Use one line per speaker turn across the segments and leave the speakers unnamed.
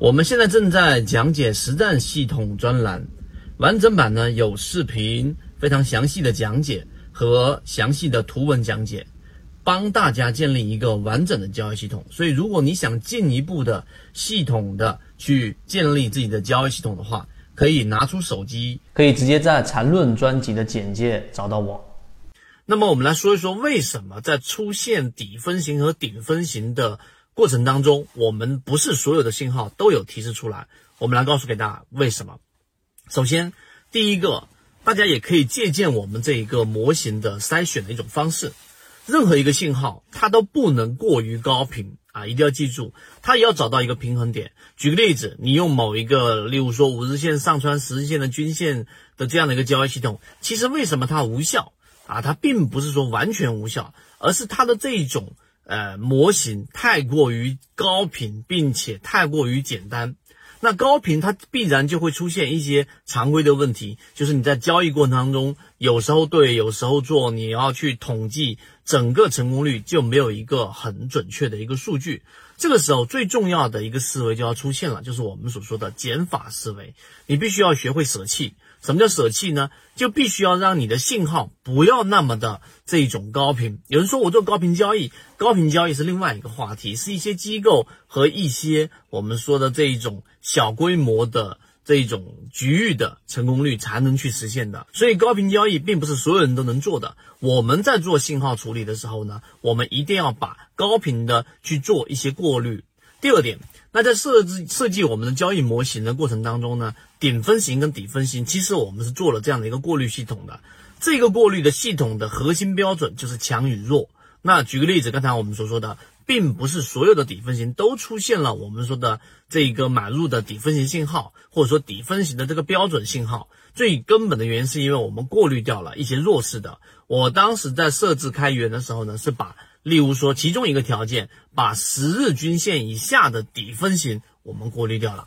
我们现在正在讲解实战系统专栏，完整版呢有视频，非常详细的讲解和详细的图文讲解，帮大家建立一个完整的交易系统。所以，如果你想进一步的系统的去建立自己的交易系统的话，可以拿出手机，
可以直接在缠论专辑的简介找到我。
那么，我们来说一说为什么在出现底分型和顶分型的。过程当中，我们不是所有的信号都有提示出来。我们来告诉给大家为什么。首先，第一个，大家也可以借鉴我们这一个模型的筛选的一种方式。任何一个信号，它都不能过于高频啊，一定要记住，它也要找到一个平衡点。举个例子，你用某一个，例如说五日线上穿十日线的均线的这样的一个交易系统，其实为什么它无效啊？它并不是说完全无效，而是它的这一种。呃，模型太过于高频，并且太过于简单。那高频它必然就会出现一些常规的问题，就是你在交易过程当中，有时候对，有时候做，你要去统计整个成功率就没有一个很准确的一个数据。这个时候最重要的一个思维就要出现了，就是我们所说的减法思维。你必须要学会舍弃。什么叫舍弃呢？就必须要让你的信号不要那么的这种高频。有人说我做高频交易，高频交易是另外一个话题，是一些机构和一些我们说的这一种小规模的这一种局域的成功率才能去实现的。所以高频交易并不是所有人都能做的。我们在做信号处理的时候呢，我们一定要把高频的去做一些过滤。第二点。那在设置设计我们的交易模型的过程当中呢，顶分型跟底分型，其实我们是做了这样的一个过滤系统的。这个过滤的系统的核心标准就是强与弱。那举个例子，刚才我们所说的，并不是所有的底分型都出现了我们说的这个买入的底分型信号，或者说底分型的这个标准信号。最根本的原因是因为我们过滤掉了一些弱势的。我当时在设置开源的时候呢，是把。例如说，其中一个条件，把十日均线以下的底分型我们过滤掉了。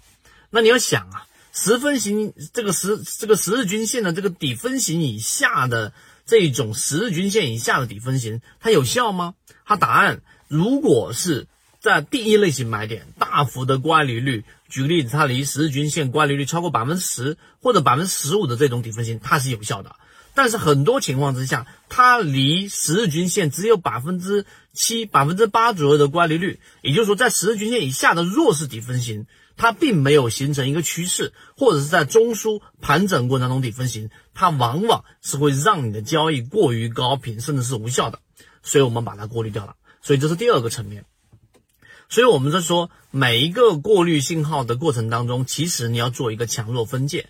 那你要想啊，十分型这个十这个十日均线的这个底分型以下的这种十日均线以下的底分型，它有效吗？它答案，如果是在第一类型买点，大幅的乖离率，举个例子，它离十日均线乖离率超过百分之十或者百分之十五的这种底分型，它是有效的。但是很多情况之下，它离十日均线只有百分之七、百分之八左右的乖离率，也就是说，在十日均线以下的弱势底分型，它并没有形成一个趋势，或者是在中枢盘整过程中底分型，它往往是会让你的交易过于高频，甚至是无效的，所以我们把它过滤掉了。所以这是第二个层面。所以我们在说每一个过滤信号的过程当中，其实你要做一个强弱分界。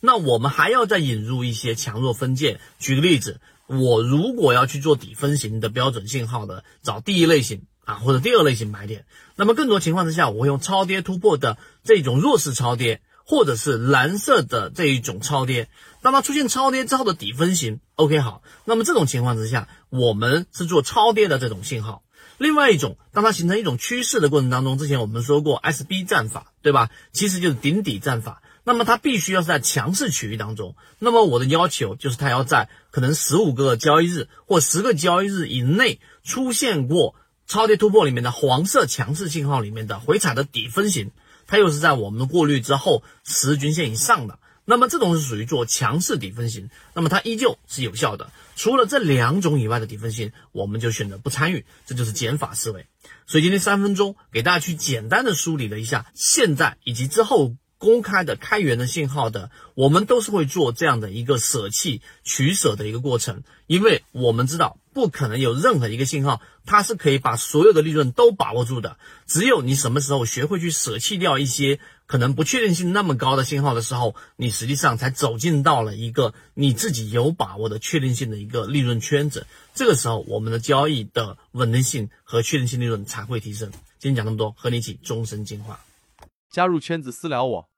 那我们还要再引入一些强弱分界。举个例子，我如果要去做底分型的标准信号的，找第一类型或者第二类型买点，那么更多情况之下，我会用超跌突破的这种弱势超跌，或者是蓝色的这一种超跌。当它出现超跌之后的底分型，OK 好，那么这种情况之下，我们是做超跌的这种信号。另外一种，当它形成一种趋势的过程当中，之前我们说过 SB 战法，对吧？其实就是顶底战法。那么它必须要是在强势区域当中。那么我的要求就是它要在可能十五个交易日或十个交易日以内出现过超跌突破里面的黄色强势信号里面的回踩的底分型，它又是在我们的过滤之后十均线以上的。那么这种是属于做强势底分型，那么它依旧是有效的。除了这两种以外的底分型，我们就选择不参与，这就是减法思维。所以今天三分钟给大家去简单的梳理了一下现在以及之后。公开的开源的信号的，我们都是会做这样的一个舍弃取舍的一个过程，因为我们知道不可能有任何一个信号它是可以把所有的利润都把握住的，只有你什么时候学会去舍弃掉一些可能不确定性那么高的信号的时候，你实际上才走进到了一个你自己有把握的确定性的一个利润圈子，这个时候我们的交易的稳定性和确定性利润才会提升。今天讲那么多，和你一起终身进化，
加入圈子私聊我。